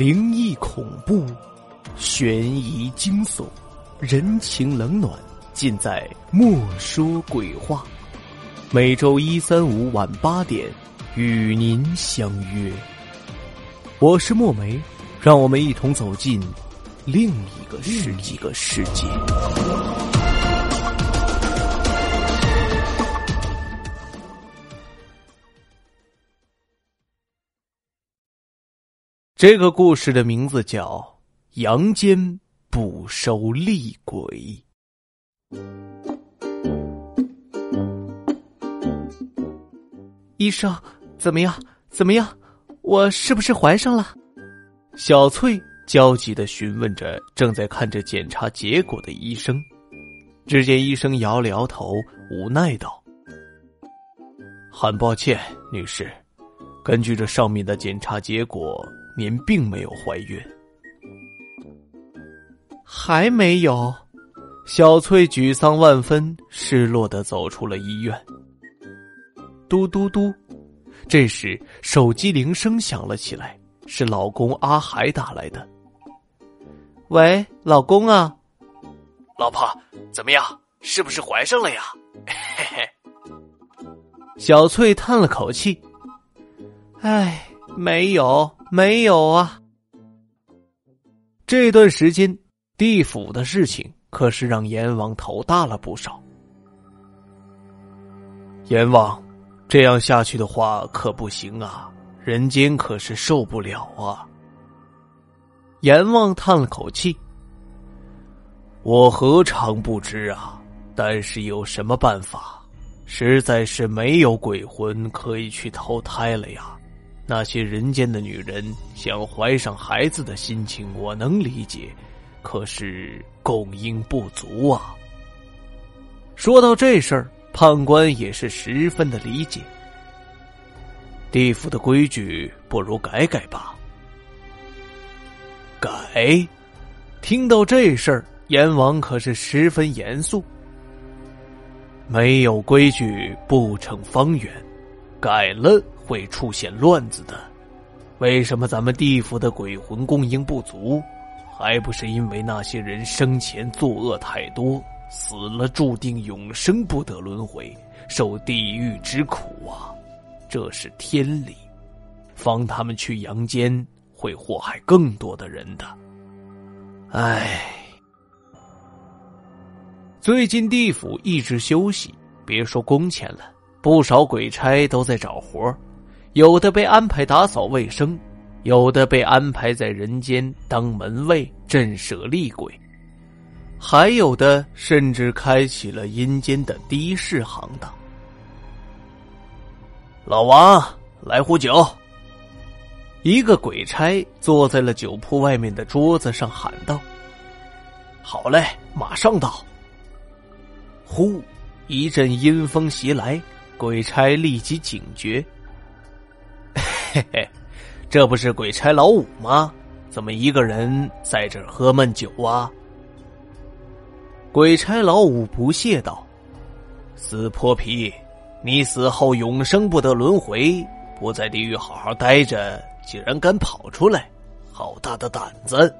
灵异恐怖、悬疑惊悚、人情冷暖，尽在《莫说鬼话》。每周一、三、五晚八点，与您相约。我是墨梅，让我们一同走进另一个世一个世界。这个故事的名字叫《阳间不收厉鬼》。医生，怎么样？怎么样？我是不是怀上了？小翠焦急的询问着正在看着检查结果的医生。只见医生摇了摇头，无奈道：“很抱歉，女士，根据这上面的检查结果。”您并没有怀孕，还没有。小翠沮丧万分，失落的走出了医院。嘟嘟嘟，这时手机铃声响了起来，是老公阿海打来的。喂，老公啊，老婆，怎么样？是不是怀上了呀？嘿嘿。小翠叹了口气，唉。没有，没有啊！这段时间，地府的事情可是让阎王头大了不少。阎王，这样下去的话可不行啊，人间可是受不了啊！阎王叹了口气：“我何尝不知啊？但是有什么办法？实在是没有鬼魂可以去投胎了呀。”那些人间的女人想怀上孩子的心情，我能理解，可是供应不足啊。说到这事儿，判官也是十分的理解。地府的规矩，不如改改吧。改？听到这事儿，阎王可是十分严肃。没有规矩不成方圆，改了。会出现乱子的，为什么咱们地府的鬼魂供应不足？还不是因为那些人生前作恶太多，死了注定永生不得轮回，受地狱之苦啊！这是天理，放他们去阳间会祸害更多的人的。唉，最近地府一直休息，别说工钱了，不少鬼差都在找活有的被安排打扫卫生，有的被安排在人间当门卫震慑厉鬼，还有的甚至开启了阴间的的士行当。老王，来壶酒。一个鬼差坐在了酒铺外面的桌子上喊道：“好嘞，马上到。”呼，一阵阴风袭来，鬼差立即警觉。嘿嘿，这不是鬼差老五吗？怎么一个人在这儿喝闷酒啊？鬼差老五不屑道：“死泼皮，你死后永生不得轮回，不在地狱好好待着，竟然敢跑出来，好大的胆子！”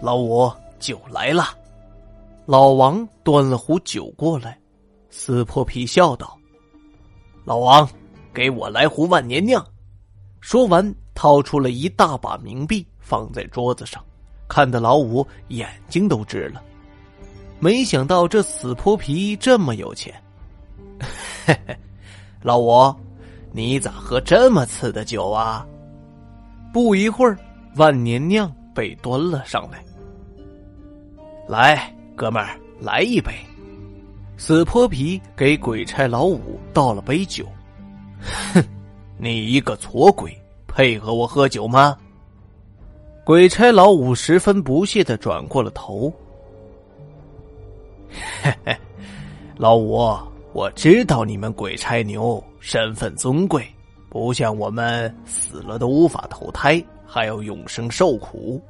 老五，酒来了。老王端了壶酒过来，死泼皮笑道：“老王。”给我来壶万年酿。说完，掏出了一大把冥币，放在桌子上，看得老五眼睛都直了。没想到这死泼皮这么有钱。嘿嘿，老五，你咋喝这么次的酒啊？不一会儿，万年酿被端了上来。来，哥们儿，来一杯。死泼皮给鬼差老五倒了杯酒。哼，你一个矬鬼，配合我喝酒吗？鬼差老五十分不屑的转过了头。嘿嘿，老五，我知道你们鬼差牛身份尊贵，不像我们死了都无法投胎，还要永生受苦。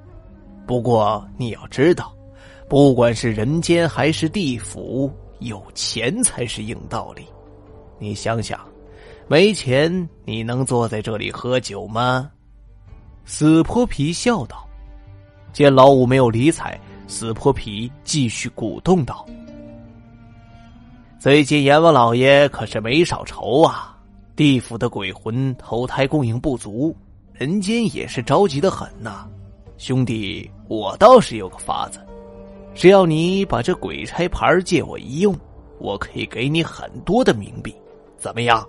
不过你要知道，不管是人间还是地府，有钱才是硬道理。你想想。没钱，你能坐在这里喝酒吗？死泼皮笑道。见老五没有理睬，死泼皮继续鼓动道：“最近阎王老爷可是没少愁啊，地府的鬼魂投胎供应不足，人间也是着急的很呐。兄弟，我倒是有个法子，只要你把这鬼差牌借我一用，我可以给你很多的冥币，怎么样？”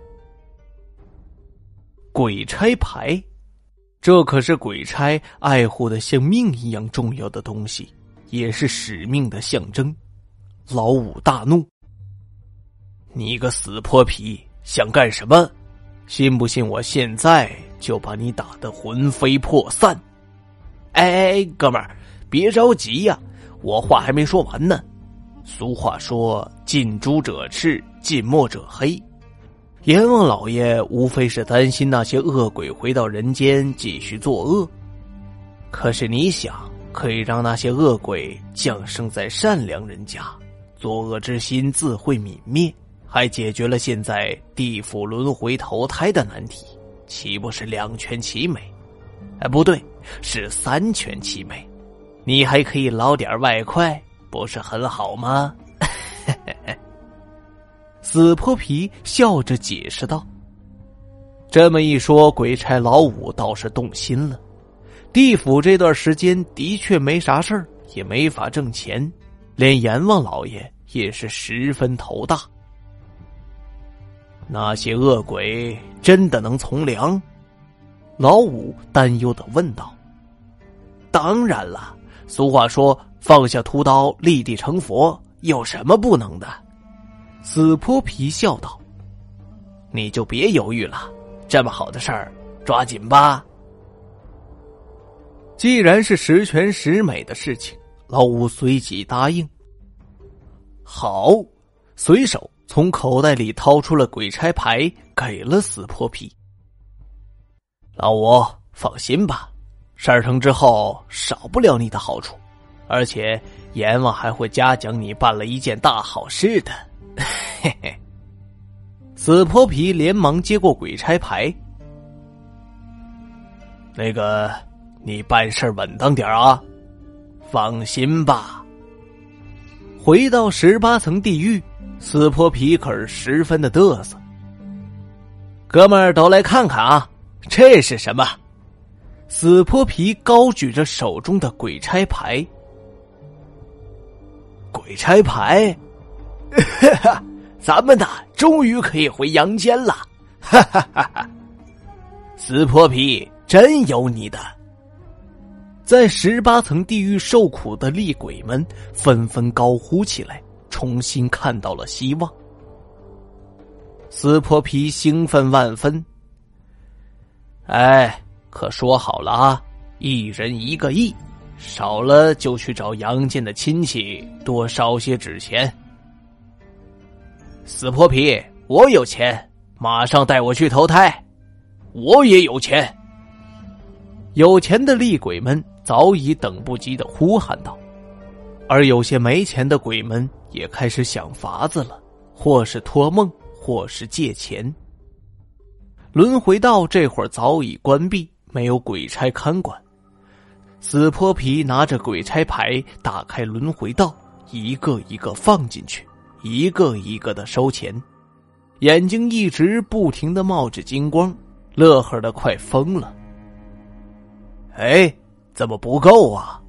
鬼差牌。这可是鬼差爱护的像命一样重要的东西，也是使命的象征。老五大怒：“你个死泼皮，想干什么？信不信我现在就把你打得魂飞魄散？”哎哎，哥们儿，别着急呀，我话还没说完呢。俗话说：“近朱者赤，近墨者黑。”阎王老爷无非是担心那些恶鬼回到人间继续作恶，可是你想，可以让那些恶鬼降生在善良人家，作恶之心自会泯灭，还解决了现在地府轮回投胎的难题，岂不是两全其美？哎，不对，是三全其美，你还可以捞点外快，不是很好吗？死泼皮笑着解释道：“这么一说，鬼差老五倒是动心了。地府这段时间的确没啥事儿，也没法挣钱，连阎王老爷也是十分头大。那些恶鬼真的能从良？”老五担忧的问道。“当然了，俗话说，放下屠刀，立地成佛，有什么不能的？”死泼皮笑道：“你就别犹豫了，这么好的事儿，抓紧吧。既然是十全十美的事情，老五随即答应。好，随手从口袋里掏出了鬼差牌，给了死泼皮。老五放心吧，事儿成之后少不了你的好处，而且阎王还会嘉奖你办了一件大好事的。”嘿嘿，死泼皮连忙接过鬼差牌。那个，你办事稳当点啊！放心吧。回到十八层地狱，死泼皮可是十分的嘚瑟。哥们儿都来看看啊，这是什么？死泼皮高举着手中的鬼差牌。鬼差牌。哈哈，咱们呐，终于可以回阳间了！哈哈哈哈死泼皮，真有你的！在十八层地狱受苦的厉鬼们纷纷高呼起来，重新看到了希望。死泼皮兴奋万分。哎，可说好了啊，一人一个亿，少了就去找阳间的亲戚多烧些纸钱。死泼皮，我有钱，马上带我去投胎。我也有钱。有钱的厉鬼们早已等不及的呼喊道，而有些没钱的鬼们也开始想法子了，或是托梦，或是借钱。轮回道这会儿早已关闭，没有鬼差看管。死泼皮拿着鬼差牌，打开轮回道，一个一个放进去。一个一个的收钱，眼睛一直不停的冒着金光，乐呵的快疯了。哎，怎么不够啊？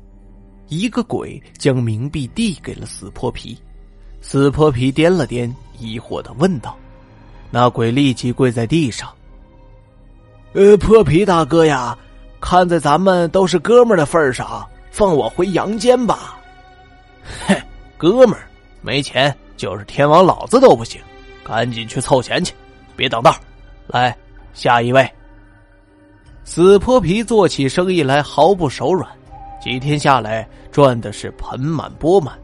一个鬼将冥币递给了死泼皮，死泼皮掂了掂，疑惑的问道：“那鬼立即跪在地上。呃，泼皮大哥呀，看在咱们都是哥们的份上，放我回阳间吧。”嘿，哥们儿，没钱。就是天王老子都不行，赶紧去凑钱去，别挡道。来，下一位。死泼皮做起生意来毫不手软，几天下来赚的是盆满钵满。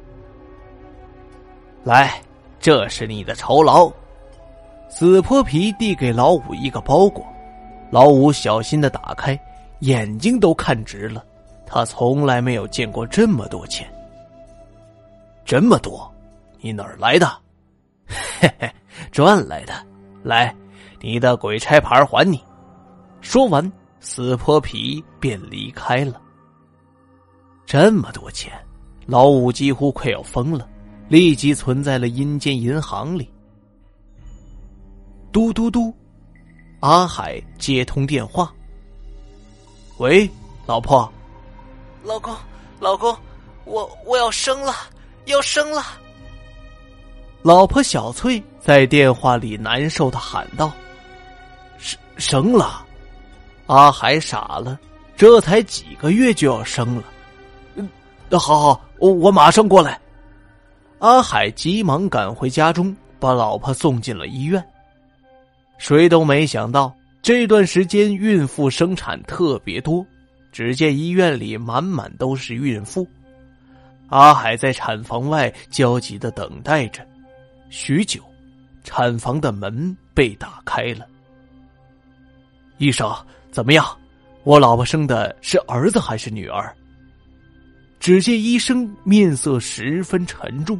来，这是你的酬劳。死泼皮递给老五一个包裹，老五小心的打开，眼睛都看直了，他从来没有见过这么多钱，这么多。你哪儿来的？嘿嘿，赚来的。来，你的鬼差牌还你。说完，死泼皮便离开了。这么多钱，老五几乎快要疯了，立即存在了阴间银行里。嘟嘟嘟，阿海接通电话。喂，老婆，老公，老公，我我要生了，要生了。老婆小翠在电话里难受的喊道：“生生了！”阿海傻了，这才几个月就要生了。嗯，好好，我我马上过来。阿海急忙赶回家中，把老婆送进了医院。谁都没想到，这段时间孕妇生产特别多。只见医院里满满都是孕妇，阿海在产房外焦急的等待着。许久，产房的门被打开了。医生，怎么样？我老婆生的是儿子还是女儿？只见医生面色十分沉重。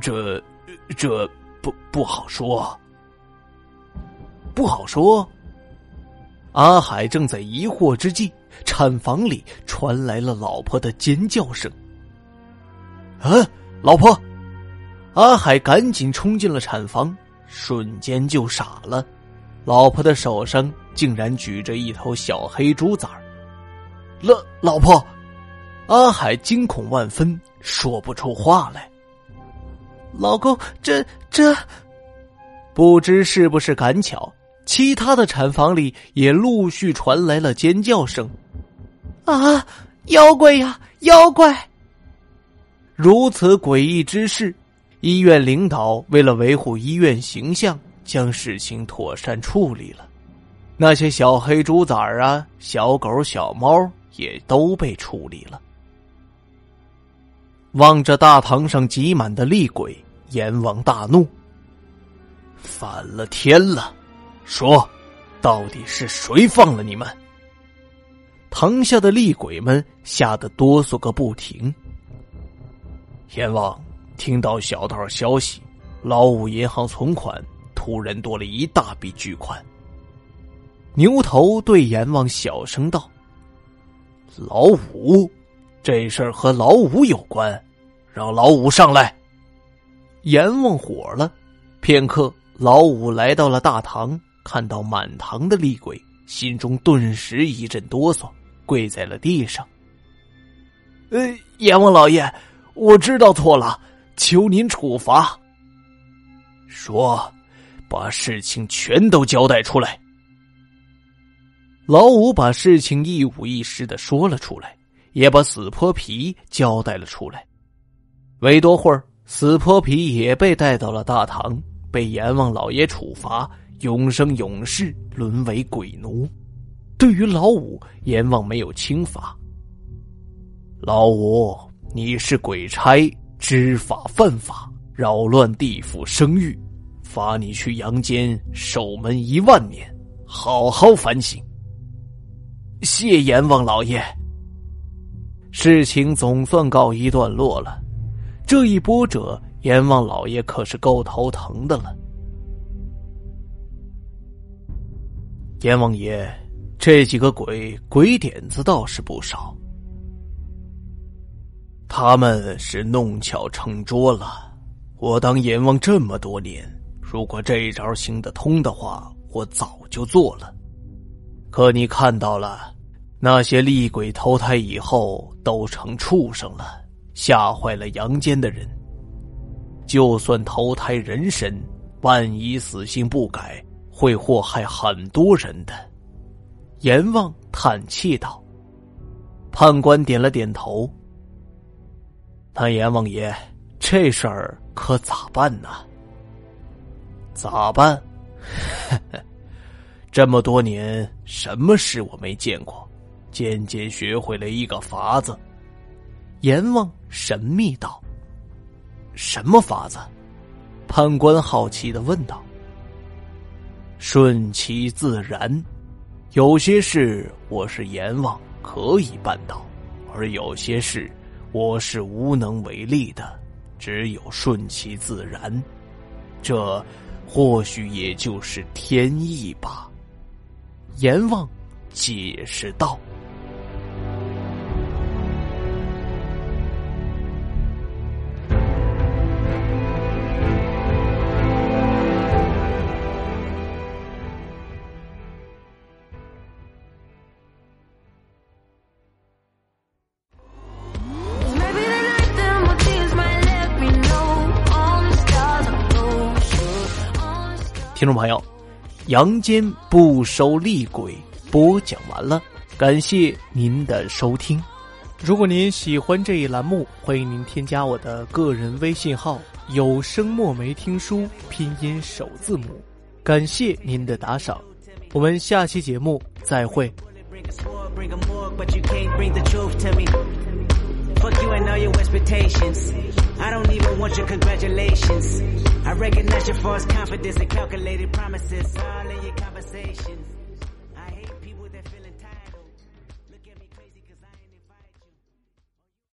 这，这不不好说。不好说。阿海正在疑惑之际，产房里传来了老婆的尖叫声。啊，老婆！阿海赶紧冲进了产房，瞬间就傻了。老婆的手上竟然举着一头小黑猪崽儿。老老婆，阿海惊恐万分，说不出话来。老公，这这，不知是不是赶巧。其他的产房里也陆续传来了尖叫声，啊！妖怪呀，妖怪！如此诡异之事，医院领导为了维护医院形象，将事情妥善处理了。那些小黑猪崽儿啊，小狗、小猫也都被处理了。望着大堂上挤满的厉鬼，阎王大怒：反了天了！说，到底是谁放了你们？堂下的厉鬼们吓得哆嗦个不停。阎王听到小道消息，老五银行存款突然多了一大笔巨款。牛头对阎王小声道：“老五，这事儿和老五有关，让老五上来。”阎王火了，片刻，老五来到了大堂。看到满堂的厉鬼，心中顿时一阵哆嗦，跪在了地上。呃，阎王老爷，我知道错了，求您处罚。说，把事情全都交代出来。老五把事情一五一十的说了出来，也把死泼皮交代了出来。没多会儿，死泼皮也被带到了大堂，被阎王老爷处罚。永生永世沦为鬼奴。对于老五，阎王没有轻罚。老五，你是鬼差，知法犯法，扰乱地府声誉，罚你去阳间守门一万年，好好反省。谢阎王老爷。事情总算告一段落了。这一波折，阎王老爷可是够头疼的了。阎王爷，这几个鬼鬼点子倒是不少，他们是弄巧成拙了。我当阎王这么多年，如果这一招行得通的话，我早就做了。可你看到了，那些厉鬼投胎以后都成畜生了，吓坏了阳间的人。就算投胎人身，万一死性不改。会祸害很多人的，阎王叹气道。判官点了点头。那阎王爷，这事儿可咋办呢？咋办？这么多年，什么事我没见过，渐渐学会了一个法子。阎王神秘道：“什么法子？”判官好奇的问道。顺其自然，有些事我是阎王可以办到，而有些事我是无能为力的，只有顺其自然。这或许也就是天意吧。阎王解释道。众朋友，阳间不收厉鬼播讲完了，感谢您的收听。如果您喜欢这一栏目，欢迎您添加我的个人微信号“有声墨梅听书”拼音首字母。感谢您的打赏，我们下期节目再会。Fuck you and all your expectations. I don't even want your congratulations. I recognize your false confidence and calculated promises all in your conversations.